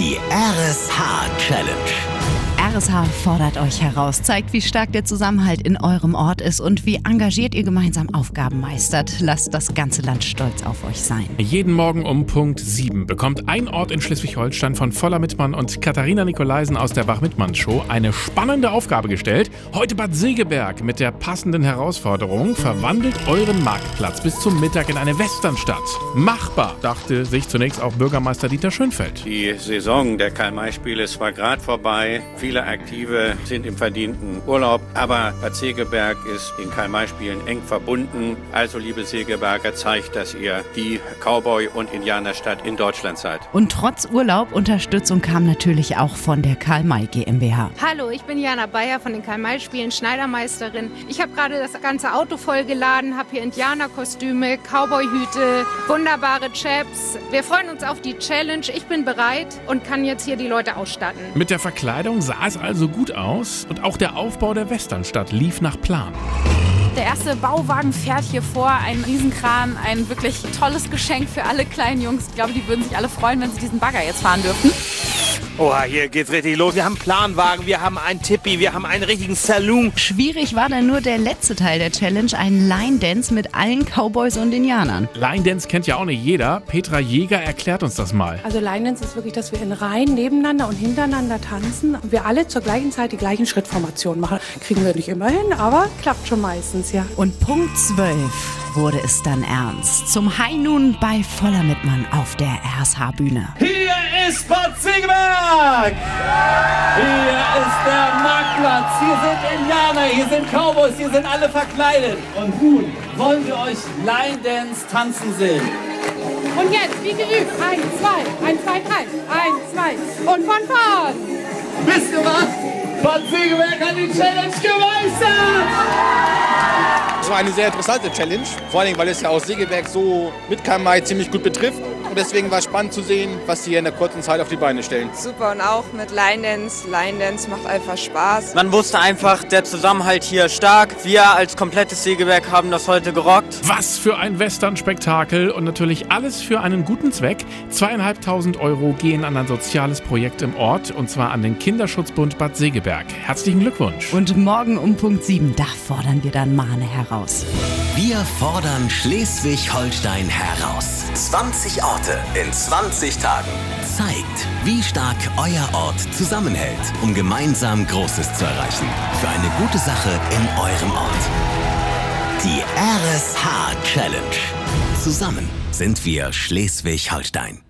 Die RSH Challenge. RSH fordert euch heraus, zeigt, wie stark der Zusammenhalt in eurem Ort ist und wie engagiert ihr gemeinsam Aufgaben meistert. Lasst das ganze Land stolz auf euch sein. Jeden Morgen um Punkt 7 bekommt ein Ort in Schleswig-Holstein von Voller Mittmann und Katharina Nikolaisen aus der Wach-Mittmann-Show eine spannende Aufgabe gestellt. Heute Bad Segeberg mit der passenden Herausforderung: Verwandelt euren Marktplatz bis zum Mittag in eine Westernstadt. Machbar, dachte sich zunächst auch Bürgermeister Dieter Schönfeld. Die Saison der Karl-May-Spiele ist zwar gerade vorbei, viele Aktive sind im verdienten Urlaub, aber Bad Segeberg ist in Karl-May-Spielen eng verbunden. Also, liebe Segeberger, zeigt, dass ihr die Cowboy- und Indianerstadt in Deutschland seid. Und trotz Urlaub Unterstützung kam natürlich auch von der Karl-May GmbH. Hallo, ich bin Jana Bayer von den Karl-May-Spielen, Schneidermeisterin. Ich habe gerade das ganze Auto vollgeladen, habe hier Indianerkostüme, Cowboyhüte, wunderbare Chaps. Wir freuen uns auf die Challenge. Ich bin bereit und kann jetzt hier die Leute ausstatten. Mit der Verkleidung sah es also gut aus und auch der Aufbau der Westernstadt lief nach Plan. Der erste Bauwagen fährt hier vor, ein Riesenkran, ein wirklich tolles Geschenk für alle kleinen Jungs. Ich glaube, die würden sich alle freuen, wenn sie diesen Bagger jetzt fahren dürften. Oha, hier geht's richtig los. Wir haben Planwagen, wir haben einen Tippi, wir haben einen richtigen Saloon. Schwierig war dann nur der letzte Teil der Challenge, ein Line Dance mit allen Cowboys und Indianern. Line Dance kennt ja auch nicht jeder. Petra Jäger erklärt uns das mal. Also Line Dance ist wirklich, dass wir in Reihen nebeneinander und hintereinander tanzen und wir alle zur gleichen Zeit die gleichen Schrittformationen machen. Kriegen wir nicht immer hin, aber klappt schon meistens, ja. Und Punkt 12 wurde es dann ernst. Zum High Noon bei Voller Mittmann auf der RSH-Bühne. Hier ist Bad Segeberg! Hier ist der Marktplatz, hier sind Indianer, hier sind Cowboys, hier sind alle verkleidet. Und nun wollen wir euch Line Dance tanzen sehen. Und jetzt, wie geübt, eins, zwei, eins, zwei, drei, eins, zwei und von vorn. Wisst ihr was? Bad Segeberg hat die Challenge gemeistert! War eine sehr interessante Challenge, vor allem weil es ja aus Segeberg so mit Kamai ziemlich gut betrifft. Und deswegen war es spannend zu sehen, was sie in der kurzen Zeit auf die Beine stellen. Super und auch mit Line Dance. Line Dance macht einfach Spaß. Man wusste einfach, der Zusammenhalt hier stark. Wir als komplettes Sägewerk haben das heute gerockt. Was für ein Western-Spektakel und natürlich alles für einen guten Zweck. Zweieinhalbtausend Euro gehen an ein soziales Projekt im Ort und zwar an den Kinderschutzbund Bad Segeberg. Herzlichen Glückwunsch. Und morgen um Punkt 7, da fordern wir dann Mahne heraus. Wir fordern Schleswig-Holstein heraus. 20 Orte in 20 Tagen. Zeigt, wie stark euer Ort zusammenhält, um gemeinsam Großes zu erreichen. Für eine gute Sache in eurem Ort. Die RSH Challenge. Zusammen sind wir Schleswig-Holstein.